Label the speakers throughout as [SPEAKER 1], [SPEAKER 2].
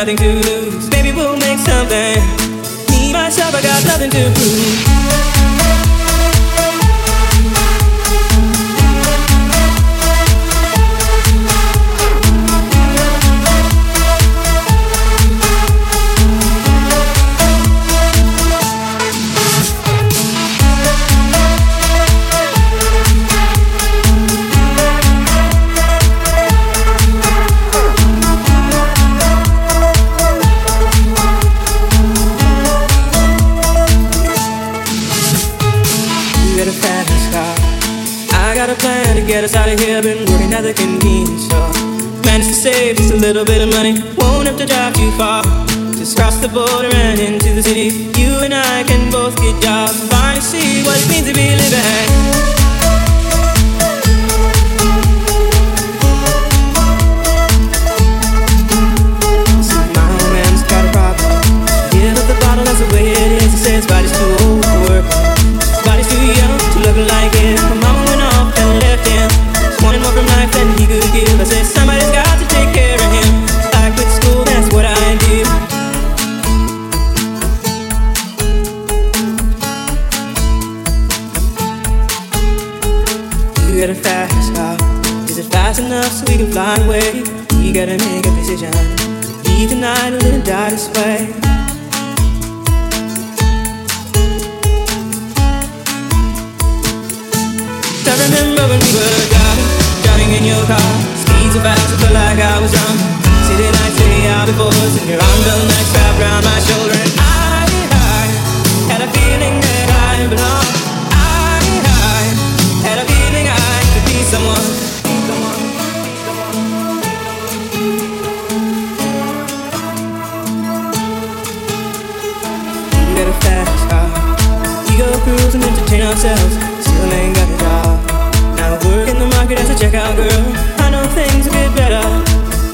[SPEAKER 1] nothing to lose. Maybe we'll make something. Me, myself, I got nothing to prove. Here. Been working at the convenience store. Managed to save just a little bit of money. Won't have to drive too far. Just cross the border and into the city. You and I can both get jobs. Finally see what it means to be living. Way it is. He says body's too old for work. His body's too young to look like it. I said somebody's got to take care of him. I quit school, that's what I did. You got a fast car. Is it fast enough so we can fly away? You gotta make a decision. Leave. in your car. Ski too fast, I felt like I was drunk City lights, city out of voice And your arm felt nice wrapped around my shoulder. And I, I had a feeling that I belong I, I had a feeling I could be someone. Fast car. We go cruising, entertain ourselves. I know things will get better.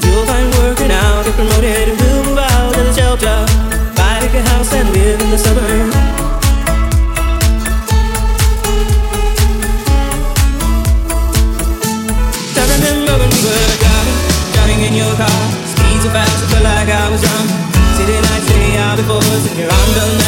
[SPEAKER 1] You'll find work and get promoted. And move out the shelter. Buy a house and live in the suburbs. in your car speeds so fast, I like I was drunk City lights lay out before And you're on the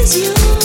[SPEAKER 2] praise you.